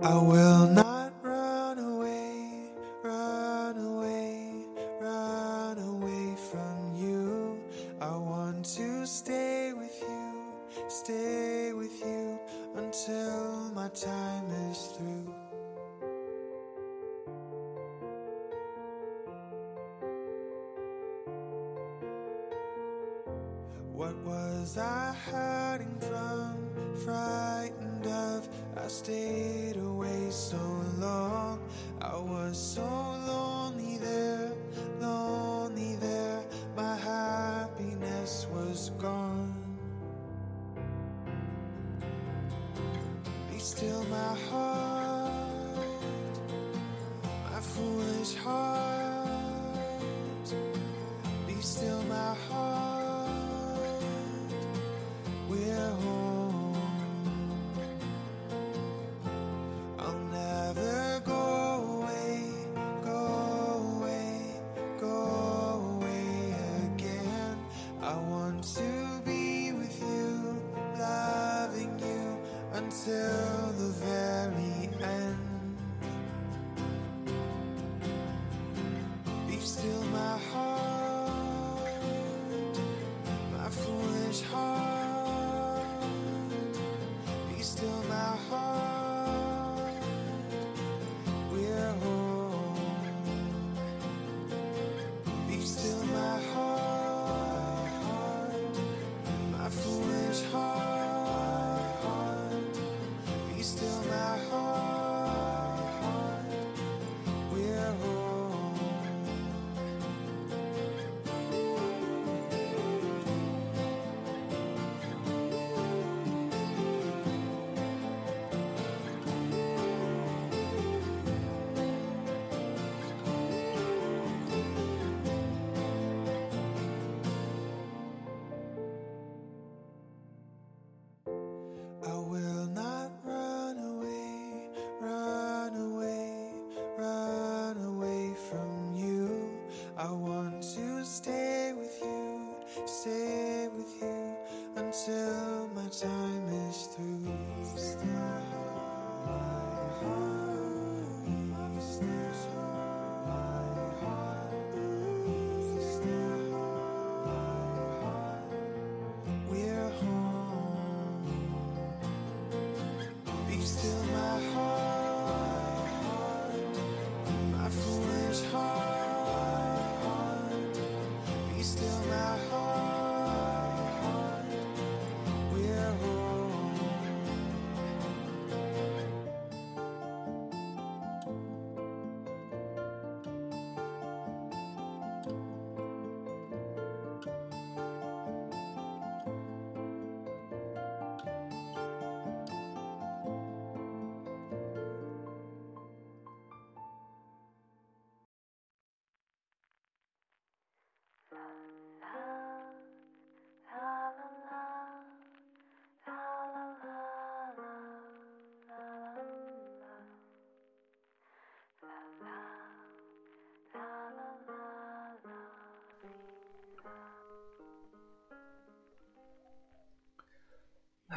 I will not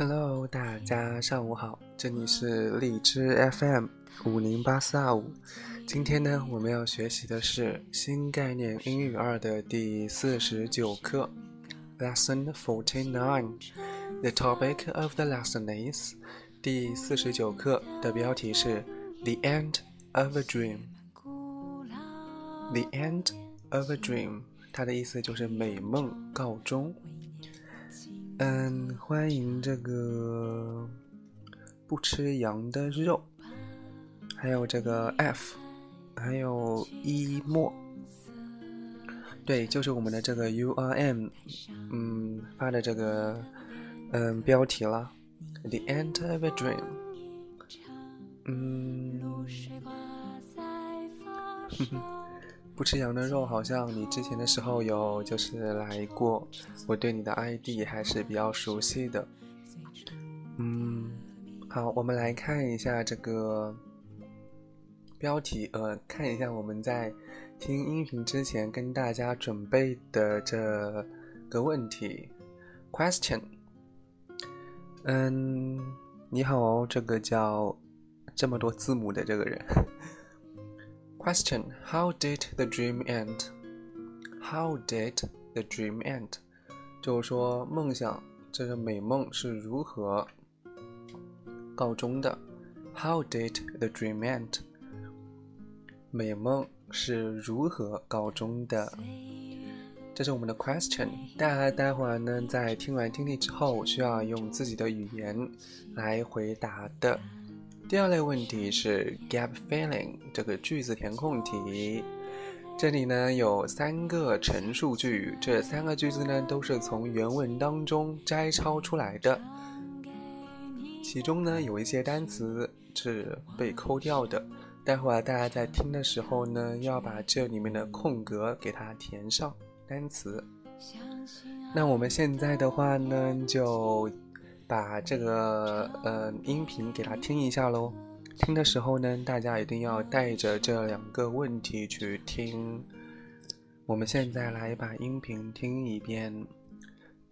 Hello，大家上午好，这里是荔枝 FM 五零八四二五。今天呢，我们要学习的是新概念英语二的第四十九课，Lesson Forty Nine。The topic of the lesson is 第四十九课的标题是 The End of a Dream。The End of a Dream，它的意思就是美梦告终。嗯，欢迎这个不吃羊的肉，还有这个 F，还有一莫，对，就是我们的这个 URM，嗯，发的这个嗯标题了，The End of a Dream，嗯，哼哼。不吃羊的肉，好像你之前的时候有就是来过，我对你的 ID 还是比较熟悉的。嗯，好，我们来看一下这个标题，呃，看一下我们在听音频之前跟大家准备的这个问题，question。嗯，你好，这个叫这么多字母的这个人。Question: How did the dream end? How did the dream end? 就是说梦想这个美梦是如何告终的？How did the dream end? 美梦是如何告终的？这是我们的 question。大家待会儿呢，在听完听力之后，需要用自己的语言来回答的。第二类问题是 gap filling 这个句子填空题。这里呢有三个陈述句，这三个句子呢都是从原文当中摘抄出来的。其中呢有一些单词是被抠掉的。待会儿大家在听的时候呢，要把这里面的空格给它填上单词。那我们现在的话呢，就把这个呃音频给它听一下喽。听的时候呢，大家一定要带着这两个问题去听。我们现在来把音频听一遍，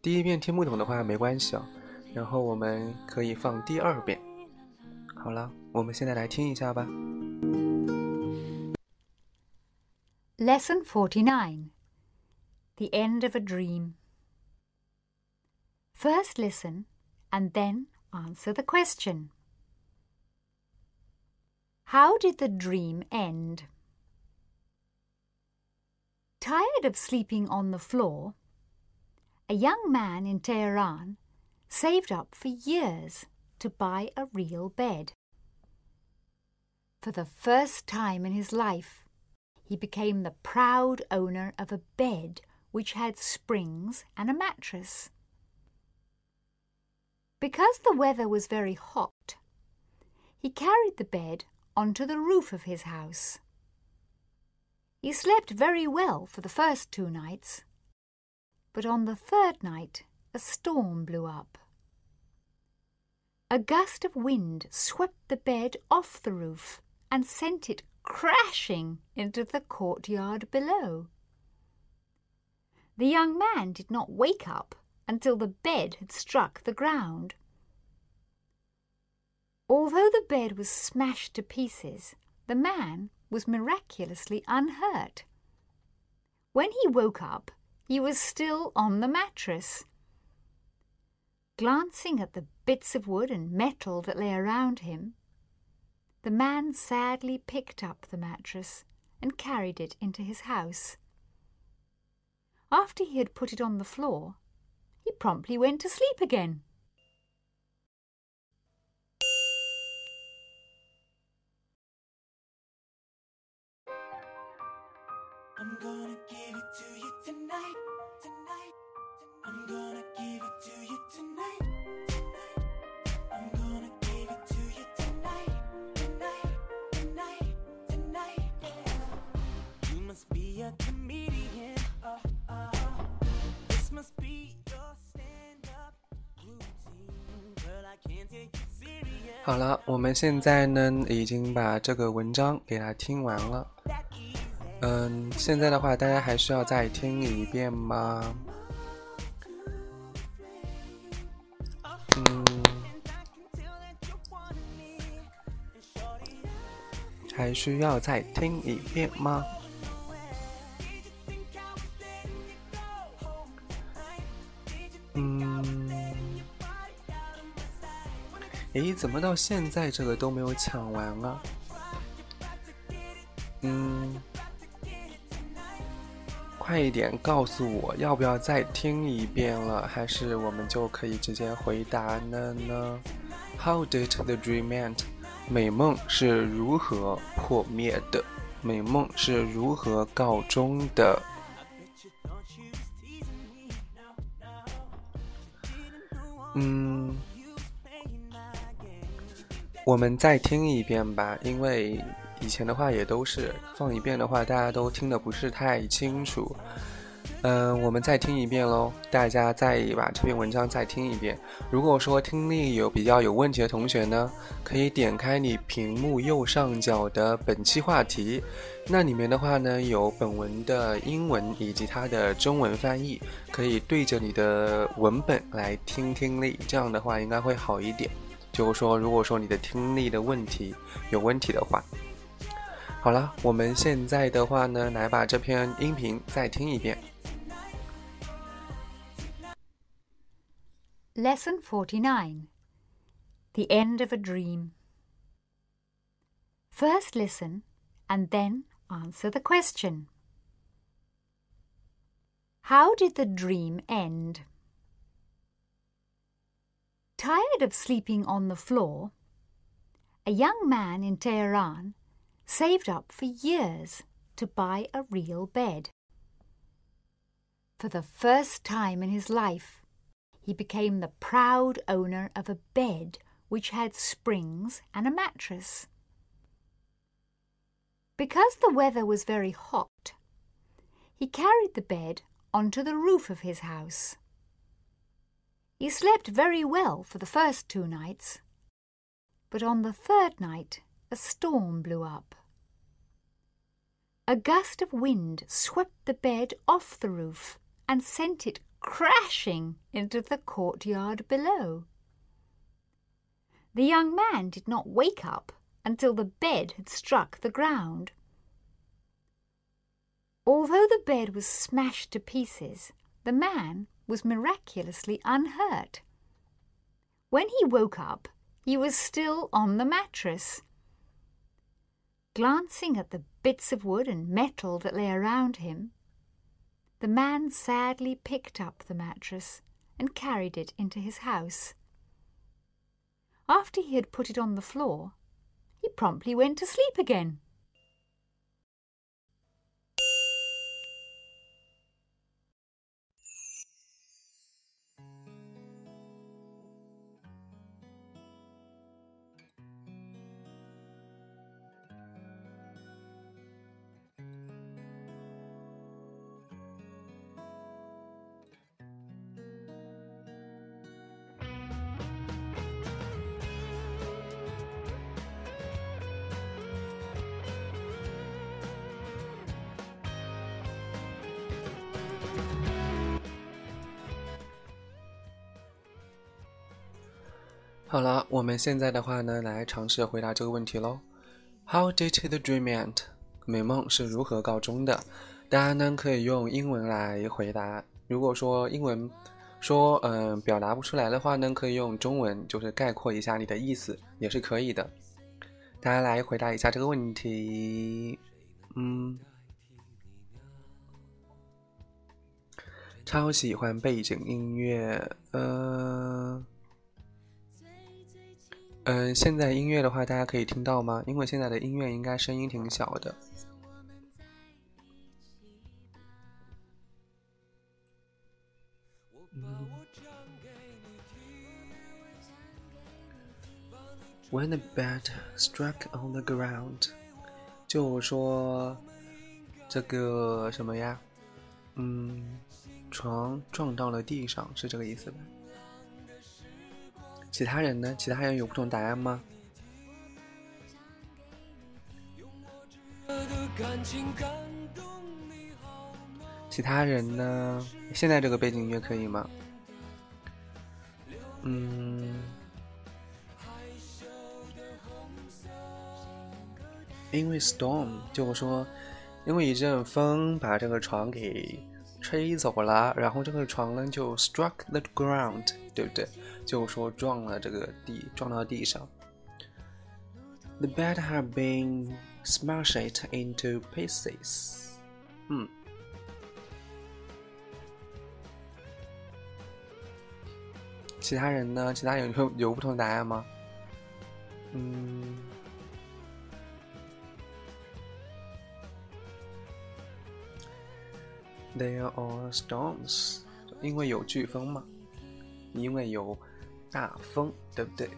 第一遍听不懂的话没关系哦，然后我们可以放第二遍。好了，我们现在来听一下吧。Lesson forty nine, The End of a Dream. First listen and then answer the question. How did the dream end? Tired of sleeping on the floor, a young man in Tehran saved up for years to buy a real bed. For the first time in his life, he became the proud owner of a bed which had springs and a mattress. Because the weather was very hot, he carried the bed onto the roof of his house. He slept very well for the first two nights, but on the third night a storm blew up. A gust of wind swept the bed off the roof and sent it crashing into the courtyard below. The young man did not wake up until the bed had struck the ground. Although the bed was smashed to pieces, the man was miraculously unhurt. When he woke up, he was still on the mattress. Glancing at the bits of wood and metal that lay around him, the man sadly picked up the mattress and carried it into his house. After he had put it on the floor, he promptly went to sleep again. I'm gonna give it to you tonight, tonight. I'm gonna give it to you tonight, must be a comedian. Uh, uh, this must be 好了，我们现在呢已经把这个文章给它听完了。嗯，现在的话，大家还需要再听一遍吗？嗯，还需要再听一遍吗？诶，怎么到现在这个都没有抢完啊？嗯。快一点告诉我，要不要再听一遍了？还是我们就可以直接回答了呢？How did the dream end？美梦是如何破灭的？美梦是如何告终的？嗯，我们再听一遍吧，因为。以前的话也都是放一遍的话，大家都听得不是太清楚。嗯，我们再听一遍喽，大家再把这篇文章再听一遍。如果说听力有比较有问题的同学呢，可以点开你屏幕右上角的本期话题，那里面的话呢有本文的英文以及它的中文翻译，可以对着你的文本来听听力，这样的话应该会好一点。就是说，如果说你的听力的问题有问题的话，好了，我们现在的话呢，来把这篇音频再听一遍。Lesson 49 The End of a Dream. First listen and then answer the question. How did the dream end? Tired of sleeping on the floor, a young man in Tehran saved up for years to buy a real bed. For the first time in his life, he became the proud owner of a bed which had springs and a mattress. Because the weather was very hot, he carried the bed onto the roof of his house. He slept very well for the first two nights, but on the third night a storm blew up. A gust of wind swept the bed off the roof and sent it crashing into the courtyard below. The young man did not wake up until the bed had struck the ground. Although the bed was smashed to pieces, the man was miraculously unhurt. When he woke up, he was still on the mattress. Glancing at the bits of wood and metal that lay around him, the man sadly picked up the mattress and carried it into his house. After he had put it on the floor, he promptly went to sleep again. 好了，我们现在的话呢，来尝试回答这个问题喽。How did the dream end？美梦是如何告终的？大家呢可以用英文来回答。如果说英文说嗯表达不出来的话呢，可以用中文，就是概括一下你的意思，也是可以的。大家来回答一下这个问题。嗯，超喜欢背景音乐，嗯。嗯，现在音乐的话，大家可以听到吗？因为现在的音乐应该声音挺小的。When the bed struck on the ground，就说这个什么呀？嗯，床撞到了地上，是这个意思吧？其他人呢？其他人有不同答案吗？其他人呢？现在这个背景音乐可以吗？嗯，因为 storm 就说，因为一阵风把这个床给吹走了，然后这个床呢就 struck the ground，对不对？就说撞了这个地，撞到地上。The bed had been smashed into pieces。嗯，其他人呢？其他人有有不同答案吗？嗯，There are storms，因为有飓风嘛，因为有。大风，对不对？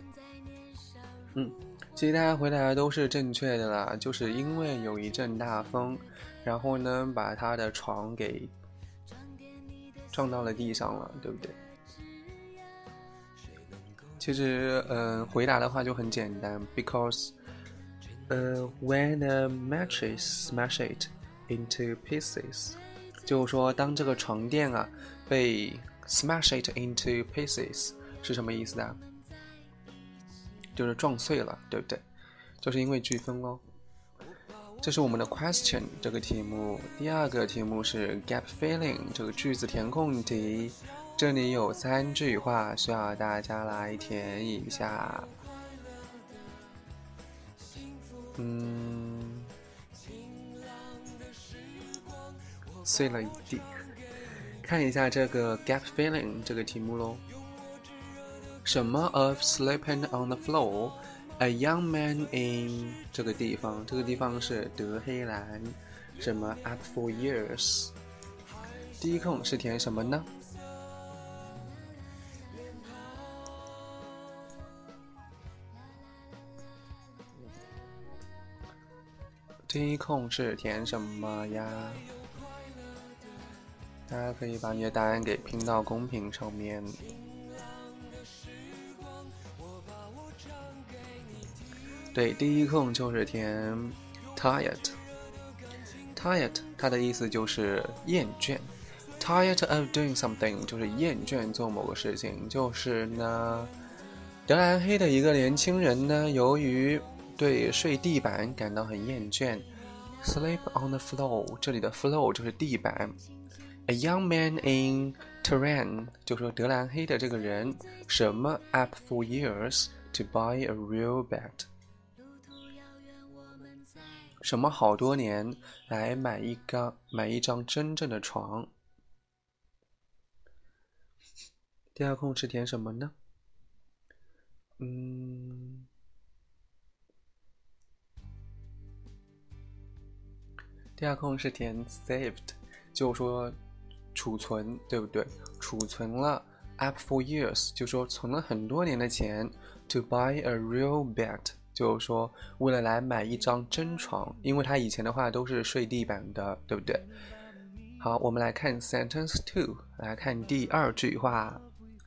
嗯，其实大家回答的都是正确的啦，就是因为有一阵大风，然后呢，把他的床给撞到了地上了，对不对？其实，嗯，回答的话就很简单，because，呃，when the mattress smashed into pieces，就是说当这个床垫啊被 smash it into pieces。是什么意思啊？就是撞碎了，对不对？就是因为飓风哦。这是我们的 question 这个题目。第二个题目是 gap filling 这个句子填空题，这里有三句话需要大家来填一下。嗯，碎了一地。看一下这个 gap filling 这个题目喽。什么 of sleeping on the floor? A young man in 这个地方，这个地方是德黑兰。什么 up for years？第一空是填什么呢？第一空是填什么呀？大家可以把你的答案给拼到公屏上面。对，第一空就是填 tired，tired，它的意思就是厌倦，tired of doing something 就是厌倦做某个事情，就是呢，德兰黑的一个年轻人呢，由于对睡地板感到很厌倦，sleep on the floor，这里的 floor 就是地板，a young man in Tehran 就说德兰黑的这个人什么 up for years to buy a real bed。什么好多年来买一张买一张真正的床？第二空是填什么呢？嗯，第二空是填 saved，就说储存，对不对？储存了 up for years，就说存了很多年的钱 to buy a real bed。就是说，为了来买一张真床，因为他以前的话都是睡地板的，对不对？好，我们来看 sentence two，来看第二句话。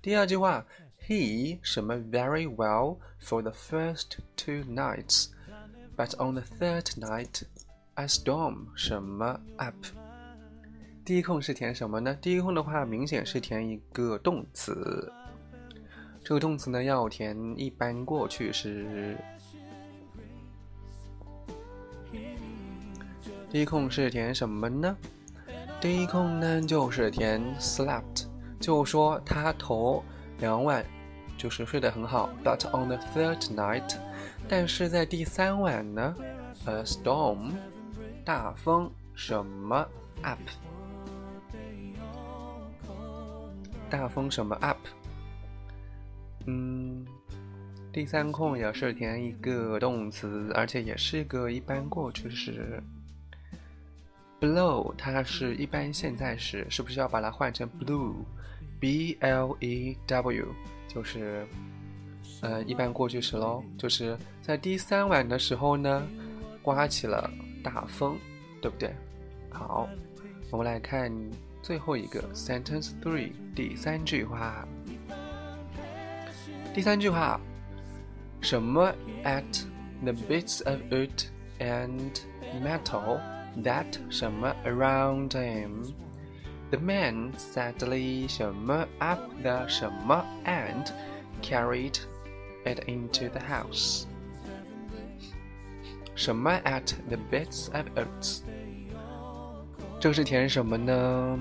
第二句话，He 什么 very well for the first two nights，but on the third night，a storm 什么 up。第一空是填什么呢？第一空的话，明显是填一个动词。这个动词呢，要填一般过去时。第一空是填什么呢？第一空呢就是填 slept，就说他头两晚就是睡得很好。But on the third night，但是在第三晚呢，a storm，大风什么 up，大风什么 up，嗯，第三空也是填一个动词，而且也是个一般过去时。Blow，它是一般现在时，是不是要把它换成 blue？B L E W，就是，呃，一般过去时喽。就是在第三晚的时候呢，刮起了大风，对不对？好，我们来看最后一个 sentence three，第三句话。第三句话，什么 at the bits of wood and metal？metal？that 什么 around him. The man sadly 什么 up the 什么 and carried it into the house. 什么 at the bits of oats. 这个是填什么呢？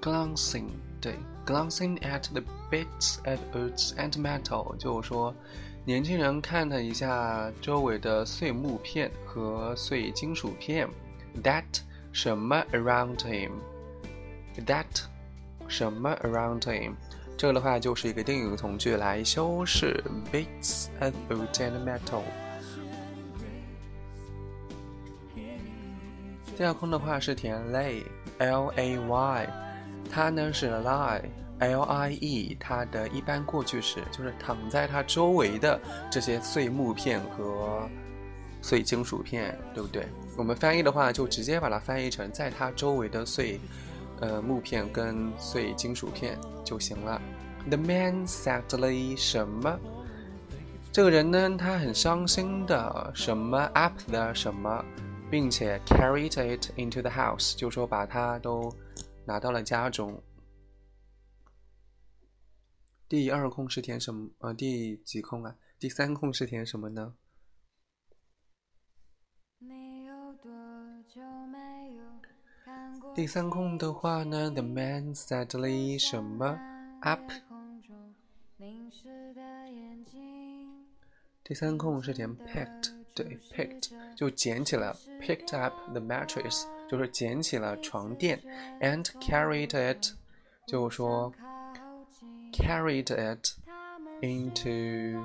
Glancing 对 ，glancing at the bits of woods and metal，就是说，年轻人看了一下周围的碎木片和碎金属片。That 什么 around him？That 什么 around him？这个的话就是一个定语从句来修饰 bits of wood and metal。第二空的话是填 lay，l a y。它呢是 lie，l i e，它的一般过去时就是躺在它周围的这些碎木片和碎金属片，对不对？我们翻译的话就直接把它翻译成在它周围的碎，呃木片跟碎金属片就行了。The man sadly 什么？这个人呢，他很伤心的什么 up 的什么并且 carried it into the house，就说把它都拿到了家中。第二空是填什么？呃，第几空啊？第三空是填什么呢？第三空的话呢，the man sadly 什么 up？第三空是填 picked，对，picked 就捡起了，picked up the mattress 就是捡起了床垫，and carried it 就是说 carried it into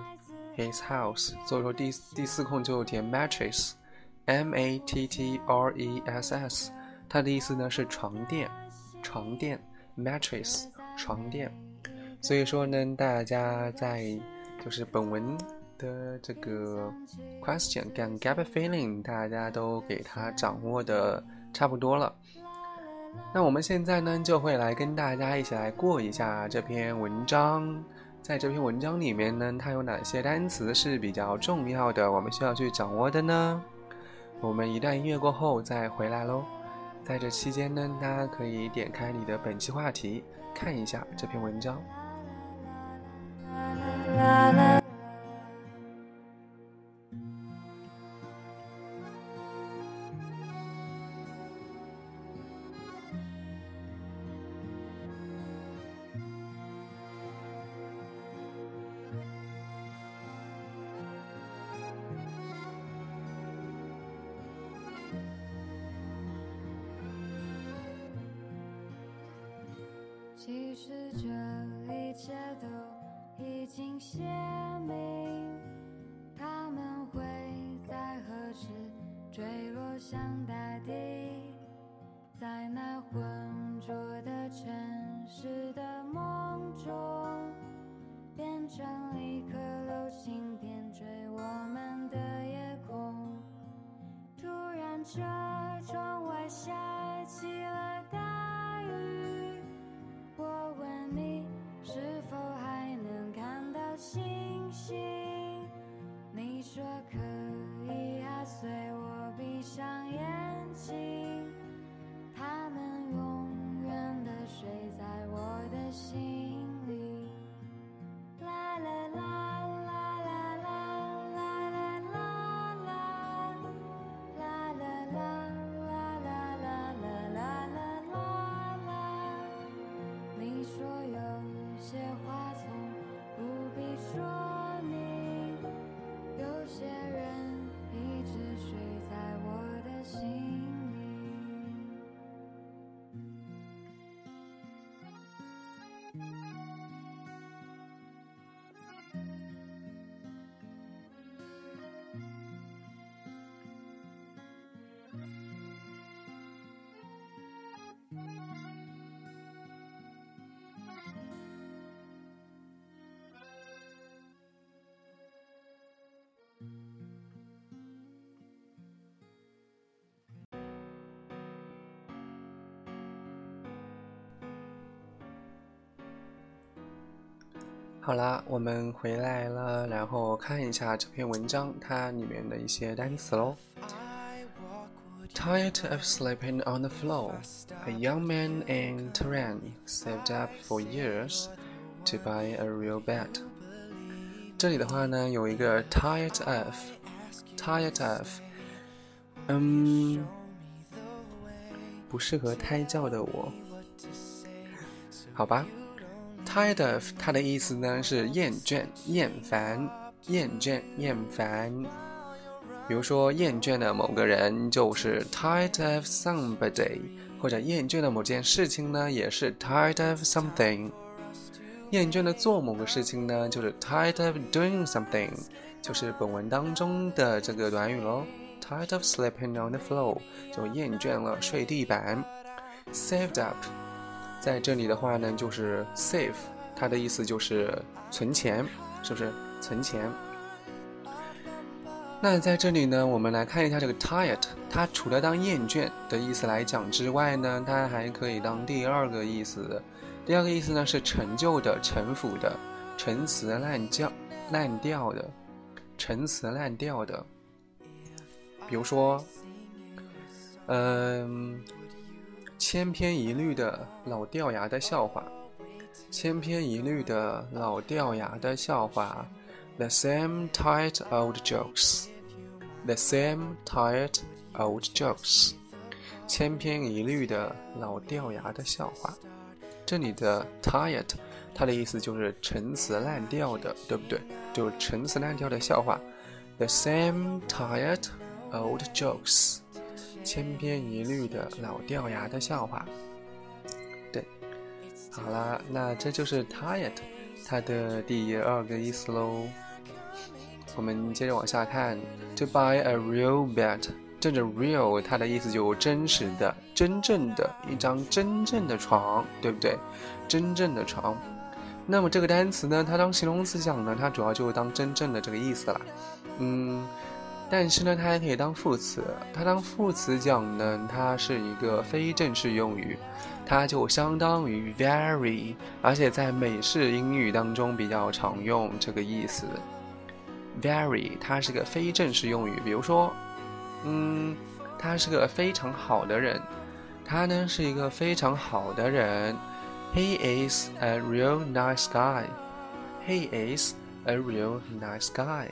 his house，所以说第第四空就填 mattress，m a t t r e s s，它的意思呢是床垫，床垫 mattress 床垫，所以说呢大家在就是本文。的这个 question 跟 gap feeling，大家都给它掌握的差不多了。那我们现在呢，就会来跟大家一起来过一下这篇文章。在这篇文章里面呢，它有哪些单词是比较重要的，我们需要去掌握的呢？我们一段音乐过后再回来喽。在这期间呢，大家可以点开你的本期话题，看一下这篇文章。其坠落向大地在那浑浊的城市的梦中变成一颗流星点缀我们的夜空。突然车窗外下起了大雨我问你是否还能看到星星？你说可以啊随我闭上眼睛他们永远的睡在我的心。好啦，我们回来了，然后看一下这篇文章它里面的一些单词喽。Tired of sleeping on the floor, a young man in Tehran saved up for years to buy a real bed。这里的话呢，有一个 tired of，tired of，嗯，不适合胎教的我，好吧。 Tired of，它的意思呢是厌倦、厌烦、厌倦、厌烦。比如说，厌倦的某个人就是 tired of somebody，或者厌倦的某件事情呢也是 tired of something。厌倦的做某个事情呢就是 tired of doing something，就是本文当中的这个短语喽。Tired of sleeping on the floor，就厌倦了睡地板。Saved up。在这里的话呢，就是 save，它的意思就是存钱，是不是存钱？那在这里呢，我们来看一下这个 tired，它除了当厌倦的意思来讲之外呢，它还可以当第二个意思。第二个意思呢是陈旧的、陈腐的、陈词滥调、滥调的、陈词滥调的。比如说嗯，千篇一律的老掉牙的笑话，千篇一律的老掉牙的笑话，the same tired old jokes，the same tired old jokes，千篇一律的老掉牙的笑话。这里的 tired，它的意思就是陈词滥调的，对不对？就是陈词滥调的笑话。The same tired old jokes，千篇一律的老掉牙的笑话。对，好啦，那这就是 tired，它的第二个意思喽。我们接着往下看，to buy a real bed。这个 real 它的意思就真实的、真正的一张真正的床，对不对？真正的床。那么这个单词呢，它当形容词讲呢，它主要就当真正的这个意思啦。嗯，但是呢，它还可以当副词。它当副词讲呢，它是一个非正式用语，它就相当于 very，而且在美式英语当中比较常用这个意思。very 它是个非正式用语，比如说。嗯，他是个非常好的人。他呢是一个非常好的人。He is a real nice guy. He is a real nice guy.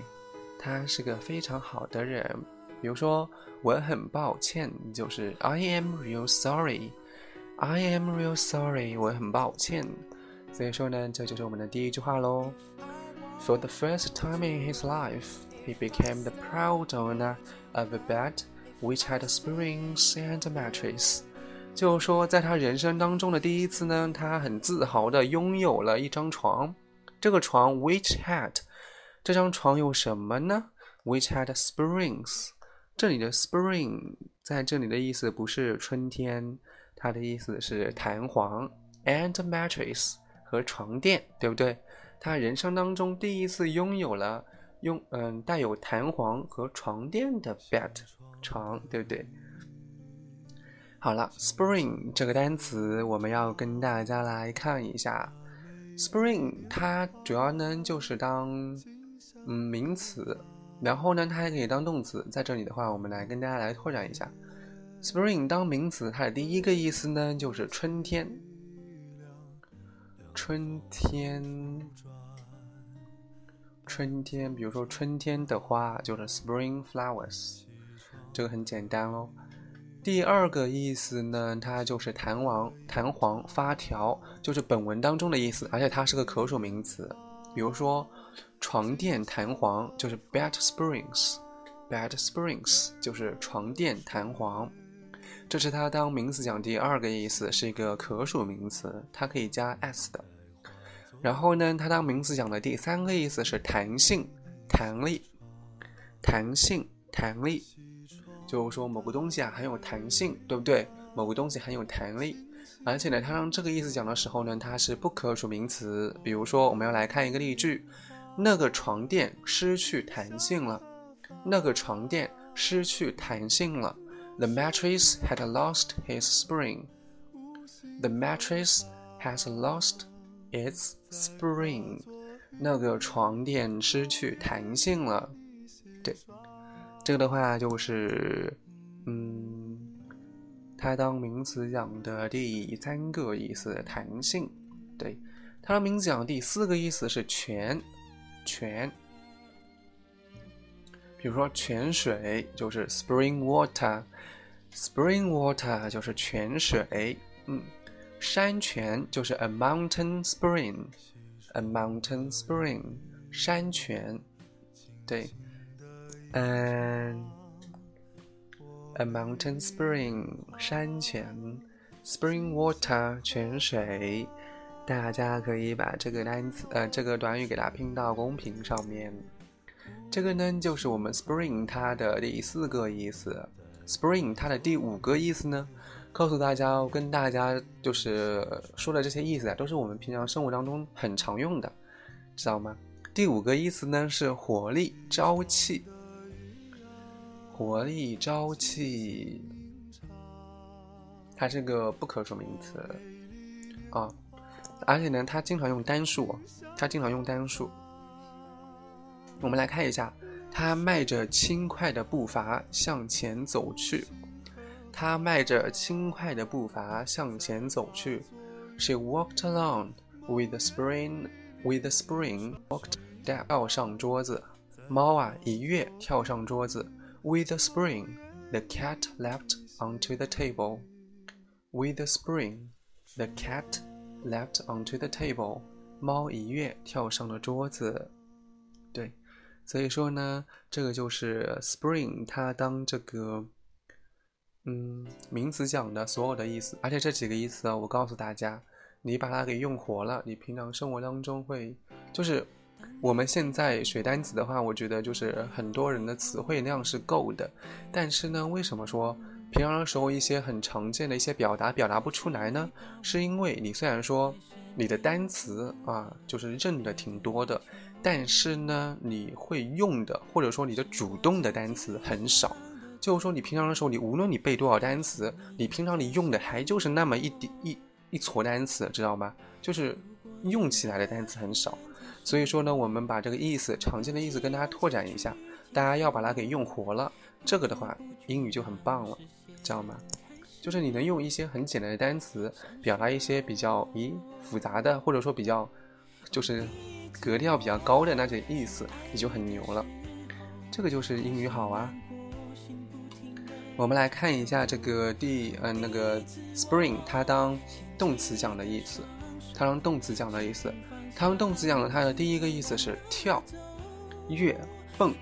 他是个非常好的人。比如说，我很抱歉，就是 I am real sorry. I am real sorry. 我很抱歉。所以说呢，这就是我们的第一句话喽。For the first time in his life, he became the proud owner of a bed which had springs and mattress，就是说，在他人生当中的第一次呢，他很自豪地拥有了一张床。这个床 which had，这张床有什么呢？which had springs，这里的 spring 在这里的意思不是春天，它的意思是弹簧，and mattress 和床垫，对不对？他人生当中第一次拥有了。用嗯带有弹簧和床垫的 bed 床，对不对？好了，spring 这个单词我们要跟大家来看一下。spring 它主要呢就是当嗯名词，然后呢它还可以当动词。在这里的话，我们来跟大家来拓展一下。spring 当名词，它的第一个意思呢就是春天，春天。春天，比如说春天的花就是 spring flowers，这个很简单喽。第二个意思呢，它就是弹簧、弹簧、发条，就是本文当中的意思，而且它是个可数名词。比如说床垫弹簧就是 bed springs，bed springs 就是床垫弹簧，这是它当名词讲第二个意思，是一个可数名词，它可以加 s 的。然后呢，它当名词讲的第三个意思是弹性、弹力、弹性、弹力，就是说某个东西啊很有弹性，对不对？某个东西很有弹力，而且呢，它当这个意思讲的时候呢，它是不可数名词。比如说，我们要来看一个例句：那个床垫失去弹性了。那个床垫失去弹性了。The mattress had lost its spring. The mattress has lost. It's spring，那个床垫失去弹性了。对，这个的话就是，嗯，它当名词讲的第三个意思，弹性。对，它当名词讲的第四个意思是全，泉。比如说泉水就是 spring water，spring water 就是泉水。嗯。山泉就是 a mountain spring，a mountain spring，山泉，对，嗯，a mountain spring，山泉，spring water，泉水，大家可以把这个单词，呃，这个短语给它拼到公屏上面。这个呢，就是我们 spring 它的第四个意思，spring 它的第五个意思呢？告诉大家，跟大家就是说的这些意思啊，都是我们平常生活当中很常用的，知道吗？第五个意思呢是活力、朝气，活力、朝气，它是个不可数名词啊，而且呢，它经常用单数，它经常用单数。我们来看一下，他迈着轻快的步伐向前走去。她迈着轻快的步伐向前走去。She walked along with the spring, with the spring walked down. 跳上桌子，猫啊一跃跳上桌子。With the spring, the cat leapt onto the table. With the spring, the cat leapt onto the table. 猫一跃跳上了桌子。对，所以说呢，这个就是 spring 它当这个嗯名词讲的所有的意思，而且这几个意思啊，我告诉大家，你把它给用活了，你平常生活当中会就是我们现在学单词的话，我觉得就是很多人的词汇量是够的，但是呢，为什么说平常的时候一些很常见的一些表达表达不出来呢？是因为你虽然说你的单词啊就是认的挺多的。但是呢，你会用的，或者说你的主动的单词很少，就是说你平常的时候，你无论你背多少单词，你平常你用的还就是那么一点一一撮单词，知道吗？就是用起来的单词很少。所以说呢，我们把这个意思常见的意思跟大家拓展一下，大家要把它给用活了，这个的话英语就很棒了，知道吗？就是你能用一些很简单的单词表达一些比较咦复杂的，或者说比较就是。格调比较高的那些意思，你就很牛了。这个就是英语好啊。我们来看一下这个第嗯那个 spring，它当动词讲的意思，它当动词讲的意思，它当动词讲的它的第一个意思是跳跃蹦，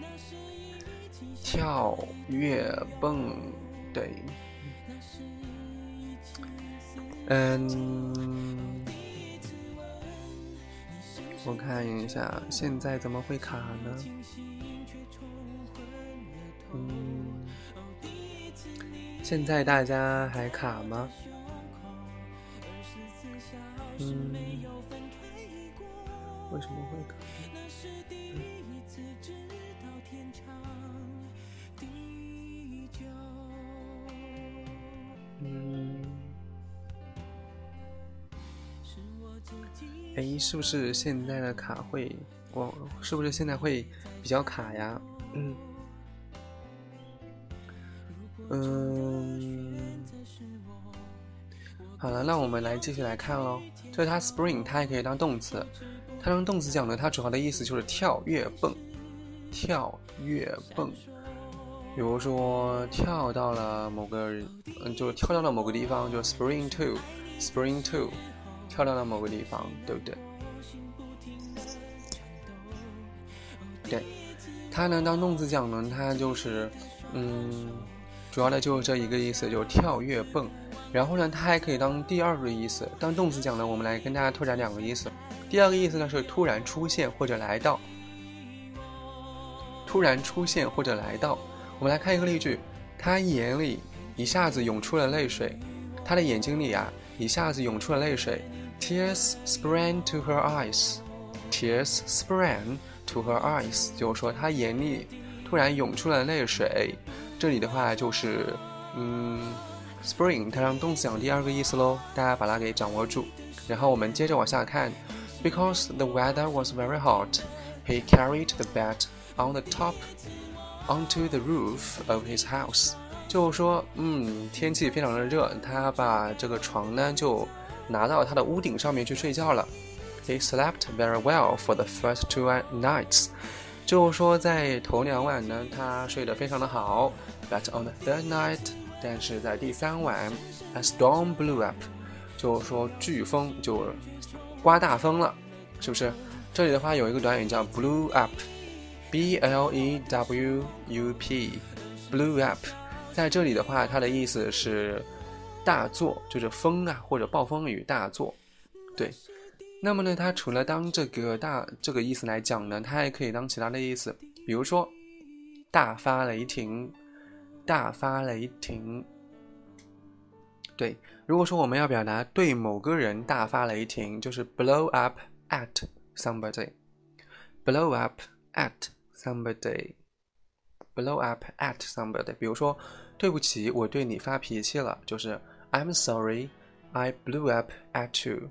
跳跃蹦，对，嗯。我看一下，现在怎么会卡呢？嗯，现在大家还卡吗？嗯，为什么会卡？嗯哎，是不是现在的卡会？我是不是现在会比较卡呀？嗯，嗯，好了，那我们来继续来看喽。就是它 spring，它也可以当动词。它当动词讲呢，它主要的意思就是跳跃蹦，跳跃蹦。比如说跳到了某个，嗯，就是跳到了某个地方，就 spring to，spring to。跳到了某个地方，对不对？对，它能当动词讲呢，它就是，嗯，主要的就是这一个意思，就是跳跃蹦。然后呢，它还可以当第二个意思，当动词讲呢，我们来跟大家拓展两个意思。第二个意思呢是突然出现或者来到，突然出现或者来到。我们来看一个例句，他眼里一下子涌出了泪水，他的眼睛里啊一下子涌出了泪水。Tears sprang to her eyes. Tears sprang to her eyes，就是说她眼里突然涌出了泪水。这里的话就是，嗯，spring 它让动词讲第二个意思喽，大家把它给掌握住。然后我们接着往下看，Because the weather was very hot, he carried the bed on the top onto the roof of his house。就是说，嗯，天气非常的热，他把这个床呢就。拿到他的屋顶上面去睡觉了。He slept very well for the first two nights，就是说在头两晚呢，他睡得非常的好。But on the third night，但是在第三晚，a storm blew up，就是说飓风就刮大风了，是不是？这里的话有一个短语叫 blew up B L E W U P blew up，在这里的话，它的意思是。大作就是风啊，或者暴风雨大作，对。那么呢，它除了当这个大这个意思来讲呢，它还可以当其他的意思，比如说大发雷霆，大发雷霆。对，如果说我们要表达对某个人大发雷霆，就是 blow up at somebody，blow up at somebody，blow up at somebody。比如说，对不起，我对你发脾气了，就是。I'm sorry, I blew up at you.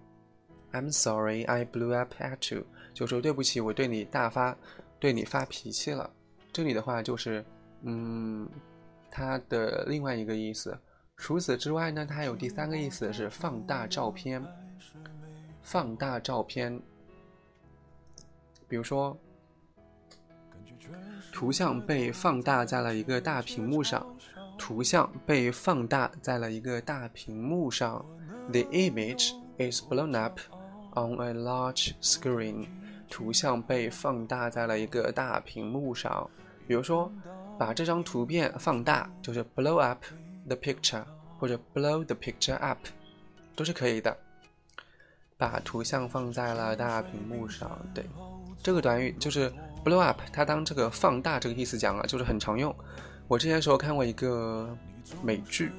I'm sorry, I blew up at you. 就说对不起，我对你大发，对你发脾气了。这里的话就是，嗯，它的另外一个意思除此之外呢，它有第三个意思是放大照片。放大照片，比如说，图像被放大在了一个大屏幕上。图像被放大在了一个大屏幕上。The image is blown up on a large screen. 图像被放大在了一个大屏幕上。比如说，把这张图片放大，就是 blow up the picture，或者 blow the picture up，都是可以的。把图像放在了大屏幕上，对，这个短语就是 blow up，它当这个放大这个意思讲了，就是很常用。我之前时候看过一个美剧，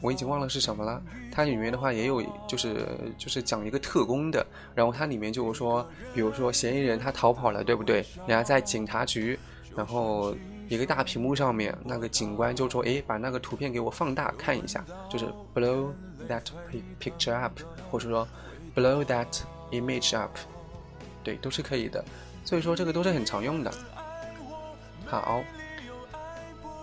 我已经忘了是什么了。它里面的话也有，就是就是讲一个特工的，然后它里面就是说，比如说嫌疑人他逃跑了，对不对？人家在警察局，然后一个大屏幕上面，那个警官就说：“哎，把那个图片给我放大看一下，就是 blow that picture up，或者说。” Blow that image up，对，都是可以的，所以说这个都是很常用的。好，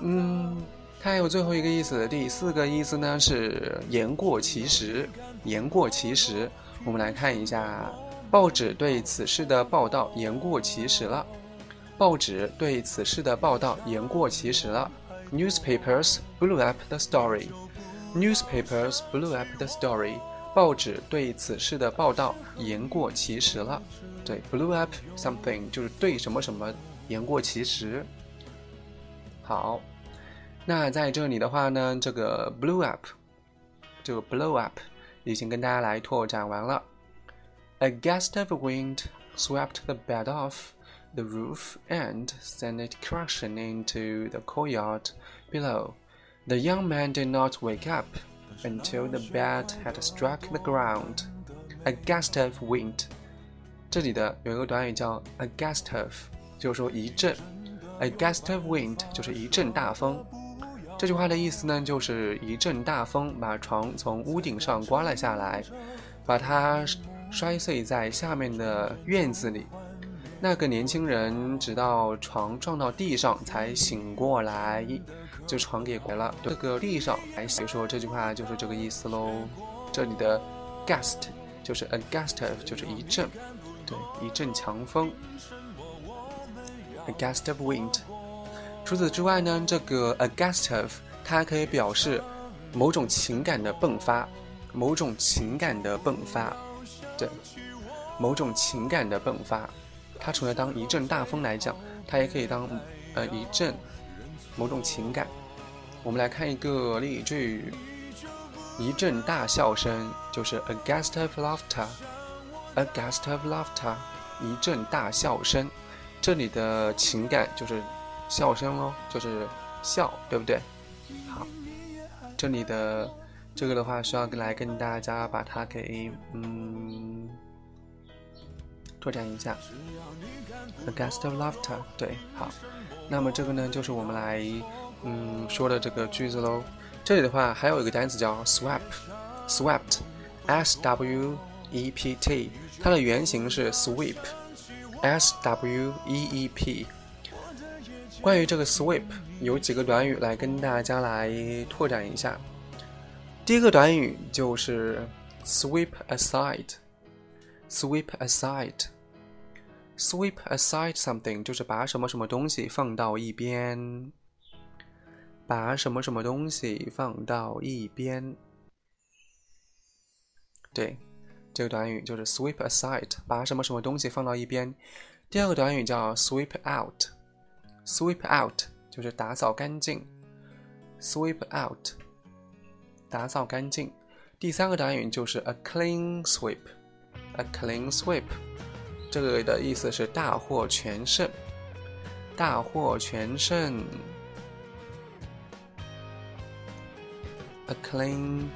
嗯，它还有最后一个意思，第四个意思呢是言过其实。言过其实，我们来看一下，报纸对此事的报道言过其实了。报纸对此事的报道言过其实了。Newspapers blew up the story. Newspapers blew up the story. 报纸对此事的报道言过其实了，对，blew up something 就是对什么什么言过其实。好，那在这里的话呢，这个 blew up，这个 blow up 已经跟大家来拓展完了。A gust of wind swept the bed off the roof and sent it crashing into the courtyard below. The young man did not wake up until the bed had struck the ground. A gust of wind， 这里的有一个短语叫 a gust of，就是说一阵。A gust of wind 就是一阵大风。这句话的意思呢，就是一阵大风把床从屋顶上刮了下来，把它摔碎在下面的院子里。那个年轻人直到床撞到地上才醒过来。就床给毁了这个地上来写，说这句话就是这个意思喽。这里的 gust 就是 a gust of，就是一阵，对，一阵强风。a gust of wind。除此之外呢，这个 a gust of 它可以表示某种情感的迸发，某种情感的迸发，对，某种情感的迸发。它除了当一阵大风来讲，它也可以当呃一阵。某种情感，我们来看一个例句：一阵大笑声，就是 a gust of laughter A gust of laughter，一阵大笑声。这里的情感就是笑声喽，就是笑，对不对？好，这里的这个的话需要来跟大家把它给嗯拓展一下，a gust of laughter，对，好。那么这个呢，就是我们来嗯说的这个句子喽。这里的话还有一个单词叫 swept，swept，s w e p t，它的原型是 sweep，s w e e p。关于这个 sweep，有几个短语来跟大家来拓展一下。第一个短语就是 sweep aside，sweep aside。Sweep aside something 就是把什么什么东西放到一边，把什么什么东西放到一边。对，这个短语就是 sweep aside，把什么什么东西放到一边。第二个短语叫 sweep out，sweep out 就是打扫干净，sweep out 打扫干净。第三个短语就是 a clean sweep，a clean sweep。这个的意思是大获全胜，大获全胜。A clean,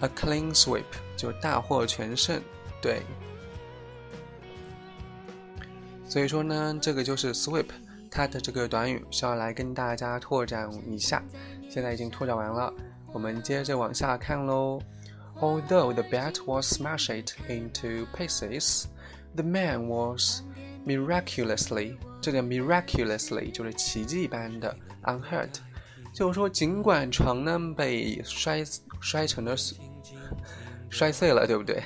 a clean sweep 就大获全胜，对。所以说呢，这个就是 sweep 它的这个短语，需要来跟大家拓展一下。现在已经拓展完了，我们接着往下看喽。Although the bat was smashed into pieces. The man was miraculously，这个 miraculously 就是奇迹般的 unhurt，就是说，尽管床呢被摔摔成了碎摔碎了，对不对？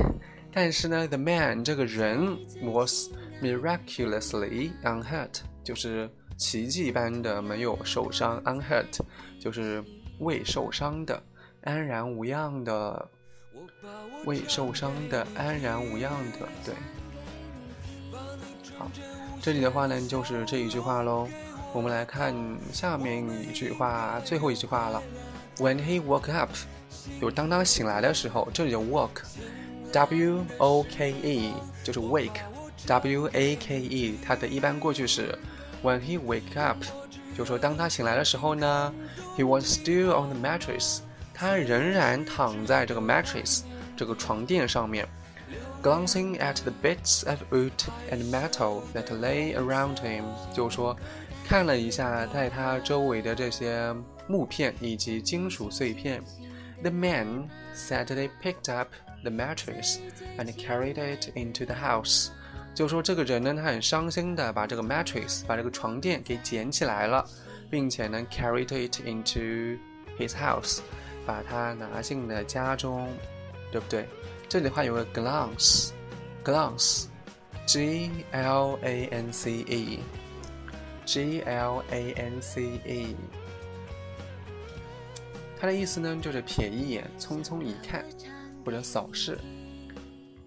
但是呢，the man 这个人 was miraculously unhurt，就是奇迹般的没有受伤，unhurt 就是未受伤的，安然无恙的，未受伤的，安然无恙的，对。好，这里的话呢，就是这一句话喽。我们来看下面一句话，最后一句话了。When he woke up，有当他醒来的时候，这里的 woke，w o k e 就是 wake，w a k e 它的一般过去式。When he wake up，就说当他醒来的时候呢，he was still on the mattress，他仍然躺在这个 mattress 这个床垫上面。Glancing at the bits of wood and metal that lay around him，就说看了一下在他周围的这些木片以及金属碎片。The man sadly picked up the mattress and carried it into the house。就说这个人呢，他很伤心的把这个 mattress，把这个床垫给捡起来了，并且呢 carried it into his house，把它拿进了家中，对不对？这里的话有个 glance，glance，G L A N C E。G L A N C E， 它的意思呢，就是瞥一眼、匆匆一看，或者扫视。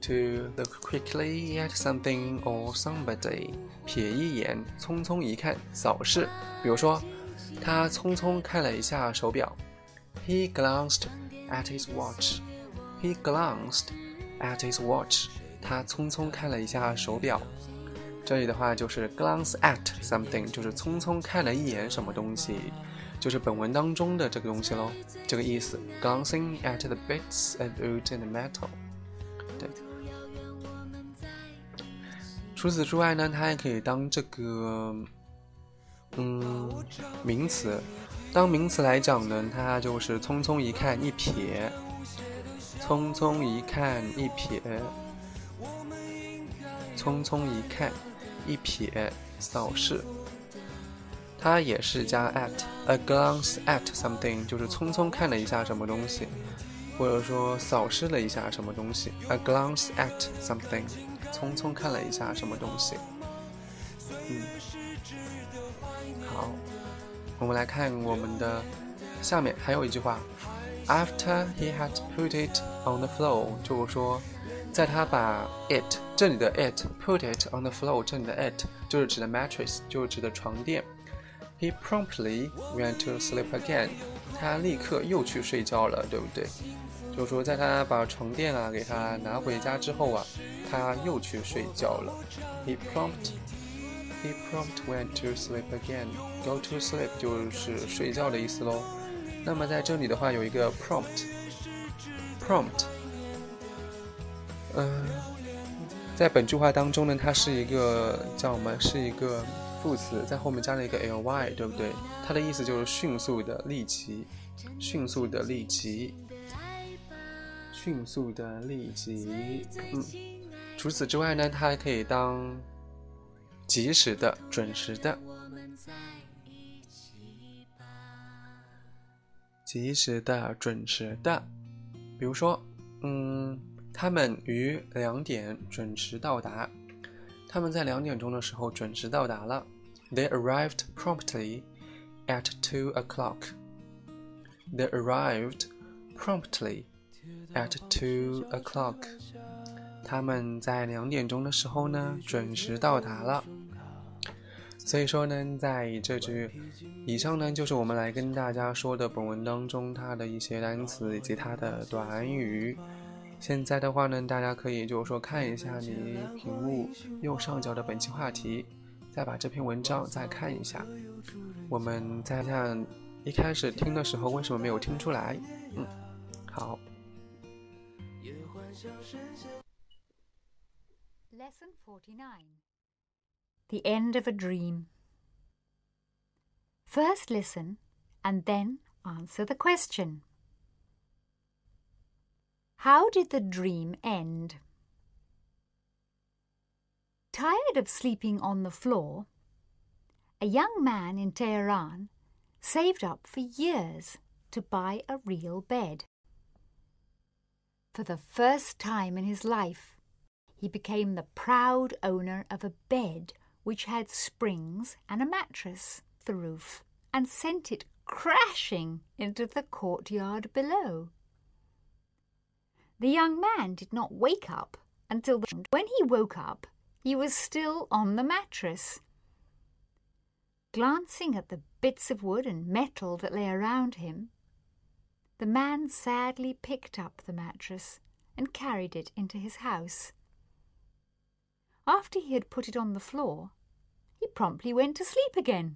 To look quickly at something or somebody，瞥一眼、匆匆一看、扫视。比如说，他匆匆看了一下手表。He glanced at his watch. He glanced at his watch. 他匆匆看了一下手表。这里的话就是 glance at something，就是匆匆看了一眼什么东西，就是本文当中的这个东西喽，这个意思。Glancing at the bits of wood and metal，对。除此之外呢，它还可以当这个，嗯，名词。当名词来讲呢，它就是匆匆一看一瞥，匆匆一看一瞥，匆匆一看。一瞥、扫视，它也是加 at，a glance at something，就是匆匆看了一下什么东西，或者说扫视了一下什么东西。a glance at something，匆匆看了一下什么东西。嗯，好，我们来看我们的下面还有一句话，after he had put it on the floor，就是说。在他把 it 这里的 it put it on the floor 这里的 it 就是指的 mattress 就是指的床垫。He promptly went to sleep again。他立刻又去睡觉了，对不对？就是说，在他把床垫啊给他拿回家之后啊，他又去睡觉了。He prompt he prompt went to sleep again。Go to sleep 就是睡觉的意思喽。那么在这里的话有一个 prompt prompt。嗯，在本句话当中呢，它是一个叫什么？是一个副词，在后面加了一个 ly，对不对？它的意思就是迅速的、立即、迅速的、立即、迅速的、立即。嗯，除此之外呢，它还可以当及时的、准时的、及时的、准时的。比如说，嗯。他们于两点准时到达。他们在两点钟的时候准时到达了。They arrived promptly at two o'clock. They arrived promptly at two o'clock. 他们在两点钟的时候呢准时到达了。所以说呢，在这句以上呢，就是我们来跟大家说的本文当中它的一些单词以及它的短语。现在的话呢，大家可以就是说看一下你屏幕右上角的本期话题，再把这篇文章再看一下。我们再看一开始听的时候为什么没有听出来？嗯，好。Lesson forty nine. The end of a dream. First listen and then answer the question. How did the dream end? Tired of sleeping on the floor, a young man in Tehran saved up for years to buy a real bed. For the first time in his life, he became the proud owner of a bed which had springs and a mattress, the roof, and sent it crashing into the courtyard below. The young man did not wake up until the, when he woke up, he was still on the mattress. Glancing at the bits of wood and metal that lay around him, the man sadly picked up the mattress and carried it into his house. After he had put it on the floor, he promptly went to sleep again.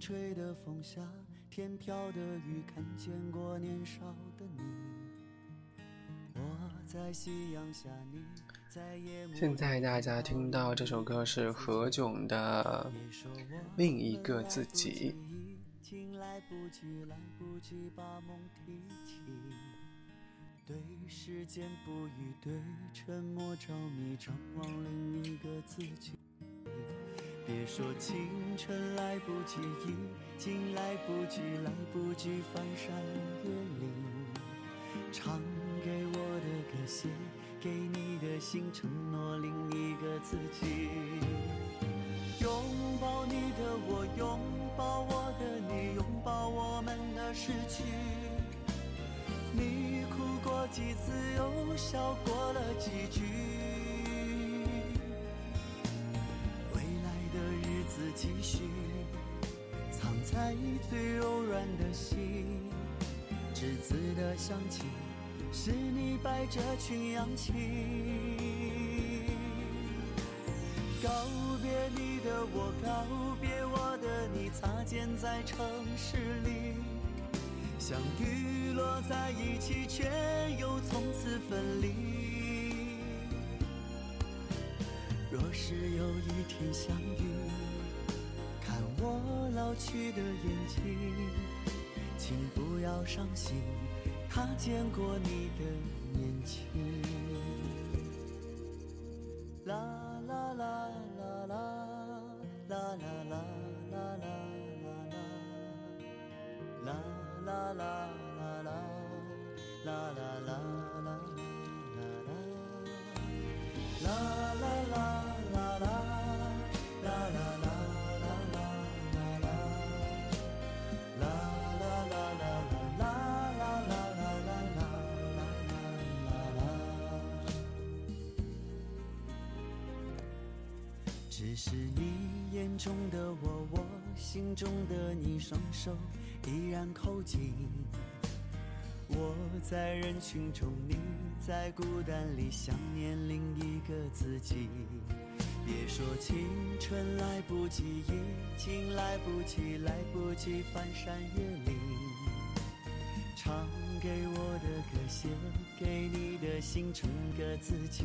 吹的风下，天飘的雨，看见过年少的你？我在夕阳下，你在夜幕现在大家听到这首歌是何炅的《另一个自己》。已经来不及，来不及把梦提起。对时间不语，对沉默着迷，张望另一个自己。别说青春来不及，已经来不及，来不及翻山越岭。唱给我的歌，写给你的信，承诺另一个自己。拥抱你的我，拥抱我的你，拥抱我们的失去。你哭过几次，又笑过了几句。继续，藏在最柔软的心，栀子的香气，是你摆着群羊起。告别你的我，告别我的你，擦肩在城市里，相遇落在一起，却又从此分离。若是有一天相遇，老去的眼睛，请不要伤心，他见过你的年轻。手依然扣紧。我在人群中，你在孤单里，想念另一个自己。别说青春来不及，已经来不及，来不及翻山越岭。唱给我的歌，写给你的信，成个自己。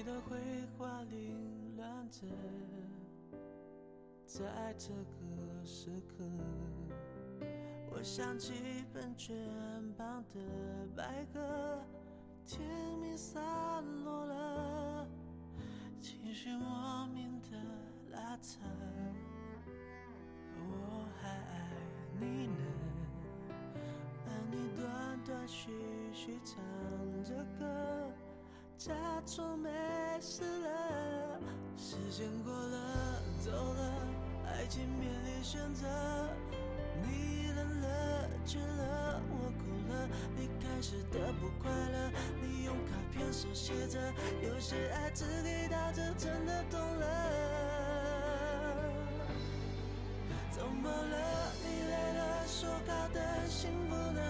你的绘画凌乱着，在这个时刻，我想起本卷旁的白鸽，天明散落了，情绪莫名的拉扯，我还爱你呢，而你断断续续唱着歌。假装没事了，时间过了，走了，爱情面临选择，你冷了，倦了，我哭了，你开始的不快乐，你用卡片手写着，有些爱只给到这，真的懂了，怎么了？你累了，说好的幸福呢？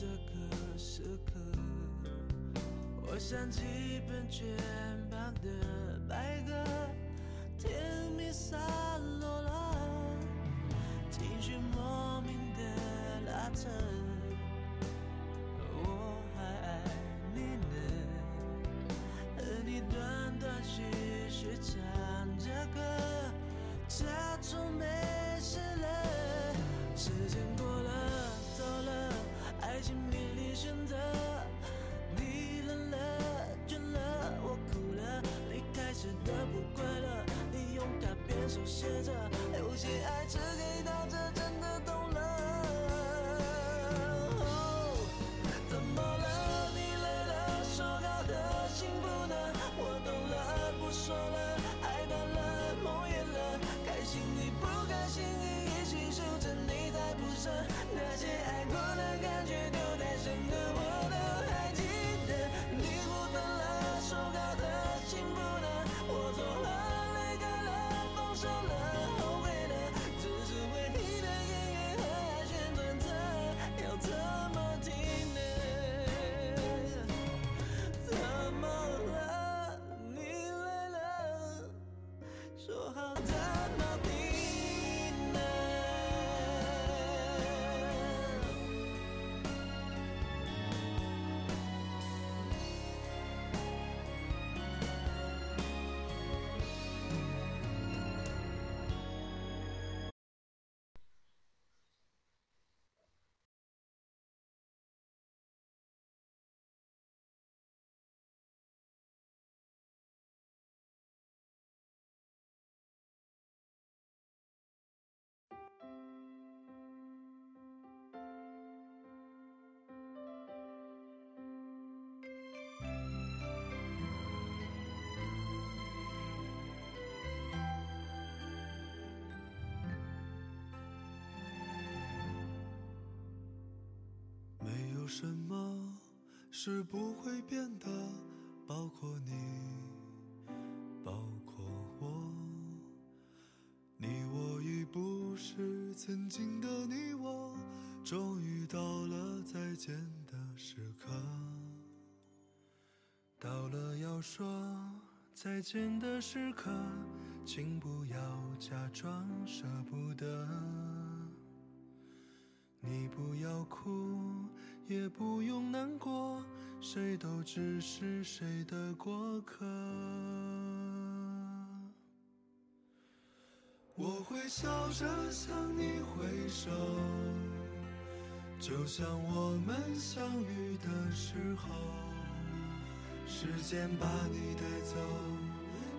这个时刻，我想起本卷旁的白鸽，甜蜜散落了，情绪莫名的拉扯，我还爱你呢，而你断断续续唱着歌。爱情面临选择。你冷了，倦了，我哭了，离开时的不快乐，你用卡片手写着，有些爱只给到这，真的懂了。怎么了？你累了，说好的幸福呢？我懂了，不说了，爱淡了，梦远了。开心与不开心，一一细数着，你在不舍。没有什么是不会变的包括你包括我。你我已不是曾经的你我。终于到了再见的时刻。到了要说再见的时刻，请不要假装舍不得。你不要哭，也不用难过，谁都只是谁的过客。我会笑着向你挥手，就像我们相遇的时候。时间把你带走，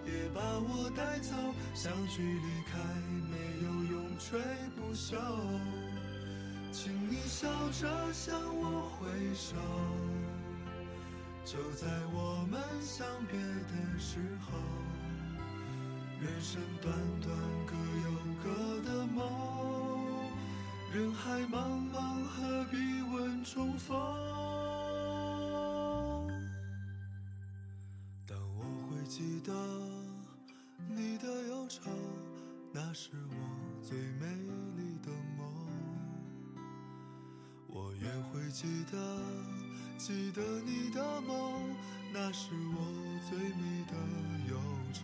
也把我带走，相聚离开没有永垂不朽。请你笑着向我挥手，就在我们相别的时候。人生短短，各有各的梦，人海茫茫，何必问重逢？但我会记得你的忧愁，那是我最美丽的梦。我也会记得，记得你的梦，那是我最美的忧愁。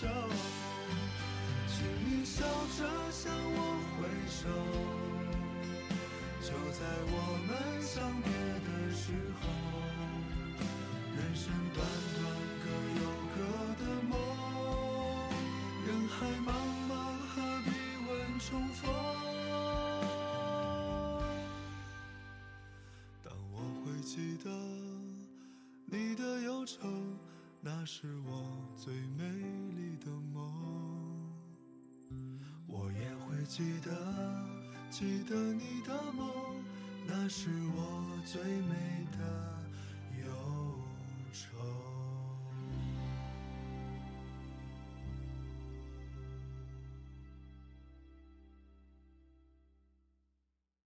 不朽。请你笑着向我挥手，就在我们相别的时候。人生短短，各有各的梦，人海茫茫，何必问重逢？但我会记得你的忧愁，那是我最美记得，记得你的梦，那是我最美。